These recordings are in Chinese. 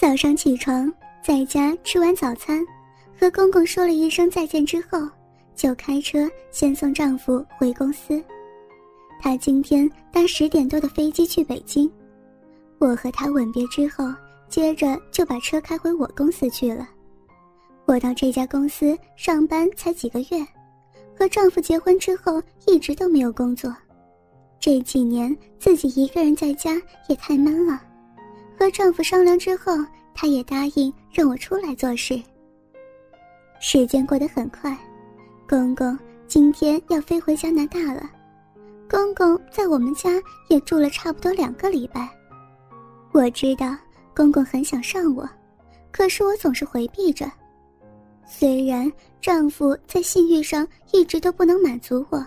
早上起床，在家吃完早餐，和公公说了一声再见之后，就开车先送丈夫回公司。他今天搭十点多的飞机去北京。我和他吻别之后，接着就把车开回我公司去了。我到这家公司上班才几个月，和丈夫结婚之后一直都没有工作。这几年自己一个人在家也太闷了。和丈夫商量之后，他也答应让我出来做事。时间过得很快，公公今天要飞回加拿大了。公公在我们家也住了差不多两个礼拜。我知道公公很想上我，可是我总是回避着。虽然丈夫在性欲上一直都不能满足我，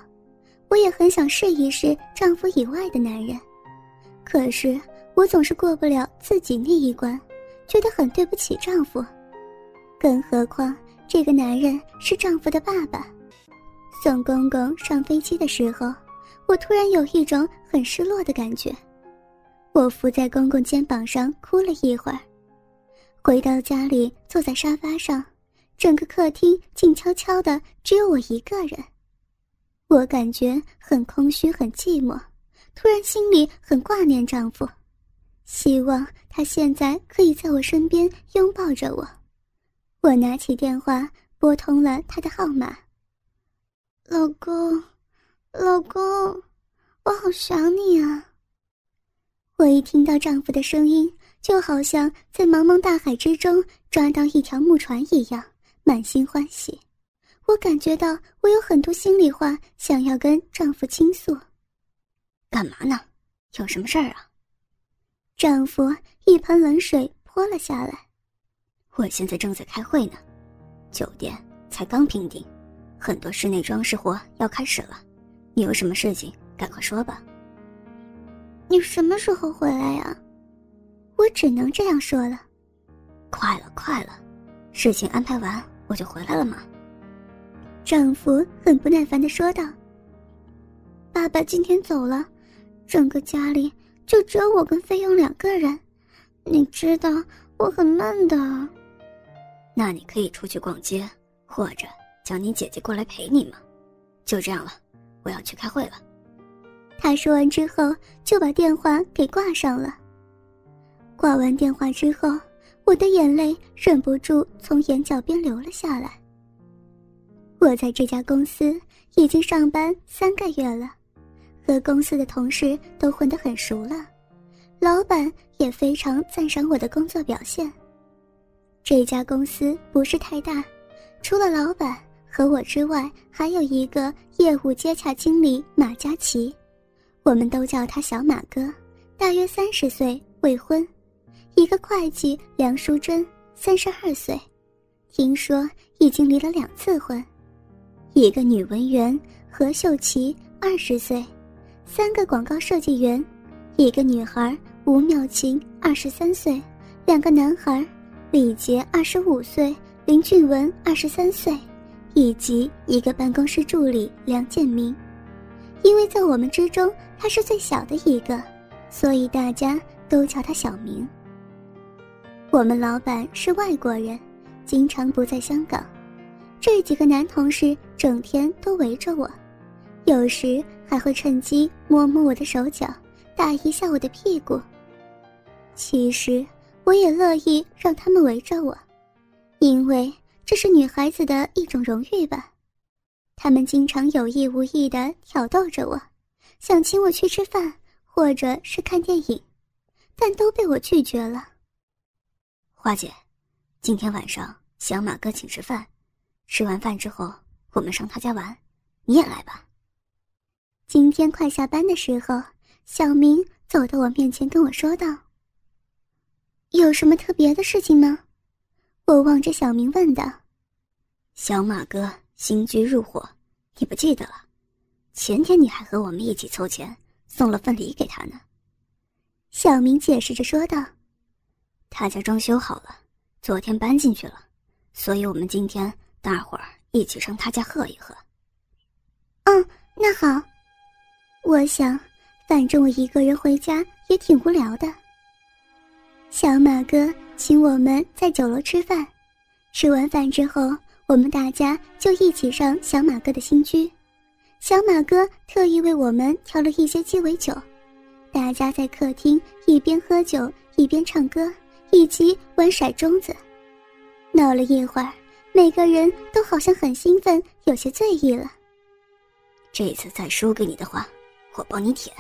我也很想试一试丈夫以外的男人，可是。我总是过不了自己那一关，觉得很对不起丈夫，更何况这个男人是丈夫的爸爸。送公公上飞机的时候，我突然有一种很失落的感觉，我伏在公公肩膀上哭了一会儿。回到家里，坐在沙发上，整个客厅静悄悄的，只有我一个人。我感觉很空虚，很寂寞，突然心里很挂念丈夫。希望他现在可以在我身边拥抱着我。我拿起电话拨通了他的号码。老公，老公，我好想你啊！我一听到丈夫的声音，就好像在茫茫大海之中抓到一条木船一样，满心欢喜。我感觉到我有很多心里话想要跟丈夫倾诉。干嘛呢？有什么事儿啊？丈夫一盆冷水泼了下来。我现在正在开会呢，酒店才刚平定，很多室内装饰活要开始了。你有什么事情，赶快说吧。你什么时候回来呀？我只能这样说了。快了，快了，事情安排完我就回来了嘛。丈夫很不耐烦的说道。爸爸今天走了，整个家里。就只有我跟菲佣两个人，你知道我很闷的。那你可以出去逛街，或者叫你姐姐过来陪你嘛。就这样了，我要去开会了。他说完之后就把电话给挂上了。挂完电话之后，我的眼泪忍不住从眼角边流了下来。我在这家公司已经上班三个月了。和公司的同事都混得很熟了，老板也非常赞赏我的工作表现。这家公司不是太大，除了老板和我之外，还有一个业务接洽经理马佳琪，我们都叫他小马哥，大约三十岁，未婚；一个会计梁淑珍，三十二岁，听说已经离了两次婚；一个女文员何秀琪，二十岁。三个广告设计员，一个女孩吴妙琴，二十三岁；两个男孩李杰，二十五岁；林俊文，二十三岁，以及一个办公室助理梁建明。因为在我们之中他是最小的一个，所以大家都叫他小明。我们老板是外国人，经常不在香港，这几个男同事整天都围着我。有时还会趁机摸摸我的手脚，打一下我的屁股。其实我也乐意让他们围着我，因为这是女孩子的一种荣誉吧。他们经常有意无意的挑逗着我，想请我去吃饭或者是看电影，但都被我拒绝了。花姐，今天晚上小马哥请吃饭，吃完饭之后我们上他家玩，你也来吧。今天快下班的时候，小明走到我面前跟我说道：“有什么特别的事情吗？”我望着小明问道：“小马哥新居入伙，你不记得了？前天你还和我们一起凑钱送了份礼给他呢。”小明解释着说道：“他家装修好了，昨天搬进去了，所以我们今天大伙儿一起上他家喝一喝。”嗯，那好。我想，反正我一个人回家也挺无聊的。小马哥请我们在酒楼吃饭。吃完饭之后，我们大家就一起上小马哥的新居。小马哥特意为我们调了一些鸡尾酒，大家在客厅一边喝酒一边唱歌，以及玩骰盅子。闹了一会儿，每个人都好像很兴奋，有些醉意了。这次再输给你的话，我帮你舔。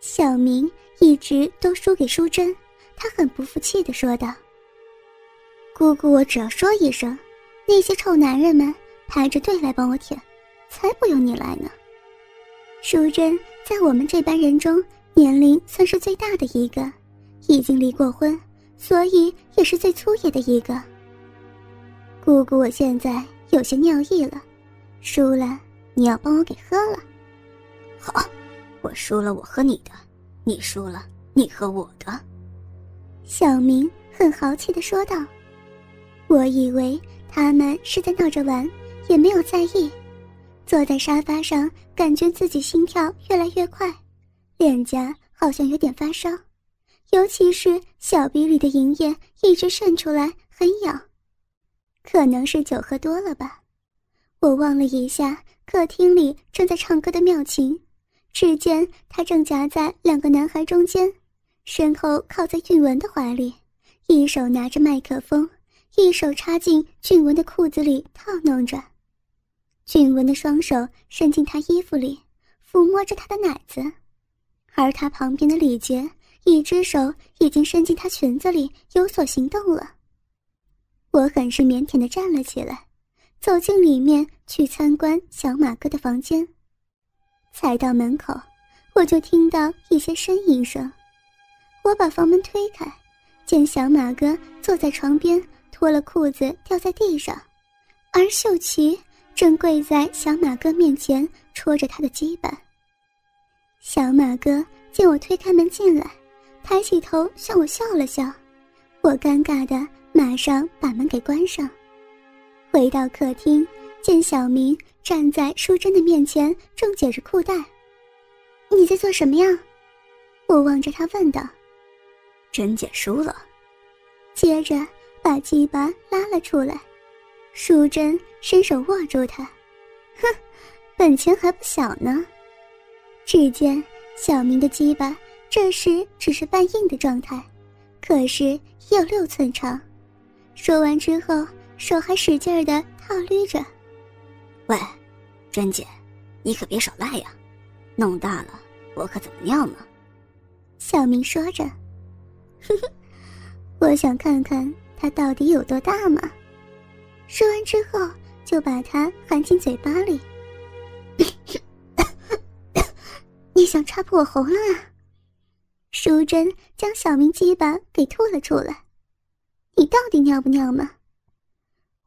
小明一直都输给淑珍，他很不服气的说道。姑姑，我只要说一声，那些臭男人们排着队来帮我舔，才不用你来呢。淑珍在我们这班人中年龄算是最大的一个，已经离过婚，所以也是最粗野的一个。姑姑，我现在有些尿意了，输了你要帮我给喝了。好，我输了我喝你的，你输了你喝我的。小明很豪气的说道。我以为他们是在闹着玩，也没有在意。坐在沙发上，感觉自己心跳越来越快，脸颊好像有点发烧，尤其是小鼻里的银液一直渗出来，很痒。可能是酒喝多了吧。我望了一下客厅里正在唱歌的妙琴，只见她正夹在两个男孩中间，身后靠在俊文的怀里，一手拿着麦克风。一手插进俊文的裤子里套弄着，俊文的双手伸进他衣服里，抚摸着他的奶子，而他旁边的李杰一只手已经伸进他裙子里，有所行动了。我很是腼腆的站了起来，走进里面去参观小马哥的房间。才到门口，我就听到一些呻吟声，我把房门推开，见小马哥坐在床边。脱了裤子掉在地上，而秀琪正跪在小马哥面前戳着他的鸡巴。小马哥见我推开门进来，抬起头向我笑了笑，我尴尬的马上把门给关上。回到客厅，见小明站在淑珍的面前，正解着裤带。你在做什么呀？我望着他问道。珍姐输了。接着。把鸡巴拉了出来，淑珍伸手握住他，哼，本钱还不小呢。只见小明的鸡巴这时只是半硬的状态，可是也有六寸长。说完之后，手还使劲的套捋着。喂，珍姐，你可别耍赖呀，弄大了我可怎么尿呢？小明说着，呵呵，我想看看。他到底有多大嘛？说完之后，就把它含进嘴巴里。你想插破我喉咙啊？淑珍将小明鸡巴给吐了出来。你到底尿不尿嘛？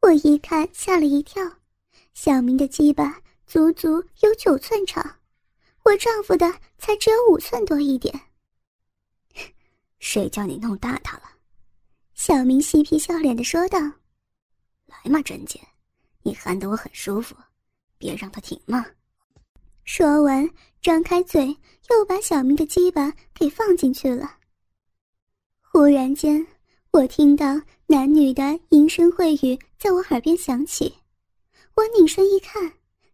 我一看吓了一跳，小明的鸡巴足足有九寸长，我丈夫的才只有五寸多一点。谁叫你弄大他了？小明嬉皮笑脸的说道：“来嘛，珍姐，你含得我很舒服，别让他停嘛。”说完，张开嘴，又把小明的鸡巴给放进去了。忽然间，我听到男女的淫声秽语在我耳边响起，我拧身一看，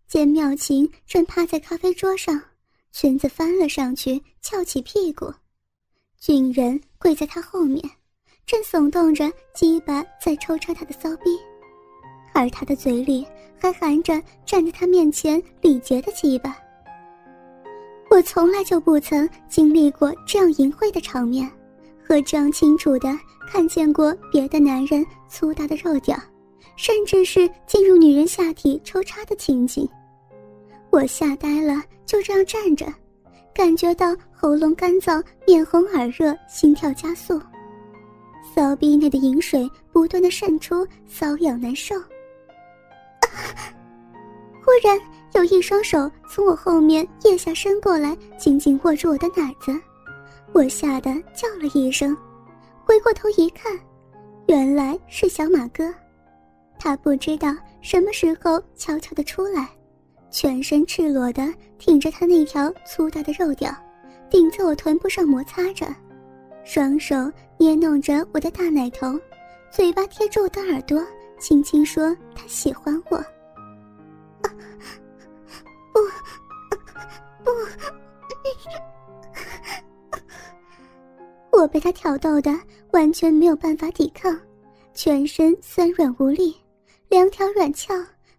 见妙琴正趴在咖啡桌上，裙子翻了上去，翘起屁股，俊人跪在他后面。正耸动着鸡巴在抽插他的骚逼，而他的嘴里还含着站在他面前李杰的鸡巴。我从来就不曾经历过这样淫秽的场面，和这样清楚的看见过别的男人粗大的肉屌，甚至是进入女人下体抽插的情景。我吓呆了，就这样站着，感觉到喉咙干燥、面红耳热、心跳加速。骚逼内的饮水不断的渗出，瘙痒难受。忽然有一双手从我后面腋下伸过来，紧紧握住我的奶子，我吓得叫了一声，回过头一看，原来是小马哥。他不知道什么时候悄悄的出来，全身赤裸的挺着他那条粗大的肉屌，顶在我臀部上摩擦着。双手捏弄着我的大奶头，嘴巴贴着我的耳朵，轻轻说：“他喜欢我。”不，不，我被他挑逗的完全没有办法抵抗，全身酸软无力，两条软翘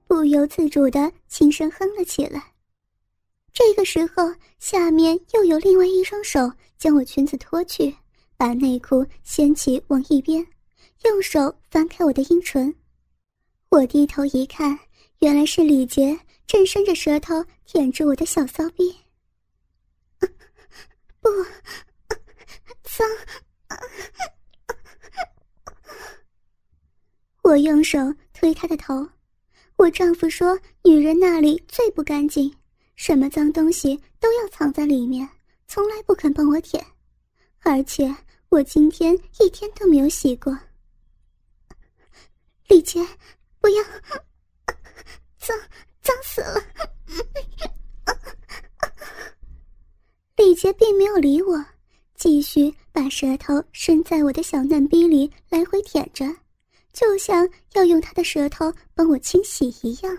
不由自主的轻声哼了起来。这个时候，下面又有另外一双手将我裙子脱去，把内裤掀起往一边，用手翻开我的阴唇。我低头一看，原来是李杰正伸着舌头舔着我的小骚逼。不，脏！我用手推他的头。我丈夫说，女人那里最不干净。什么脏东西都要藏在里面，从来不肯帮我舔，而且我今天一天都没有洗过。李杰，不要，脏脏死了！李杰并没有理我，继续把舌头伸在我的小嫩逼里来回舔着，就像要用他的舌头帮我清洗一样。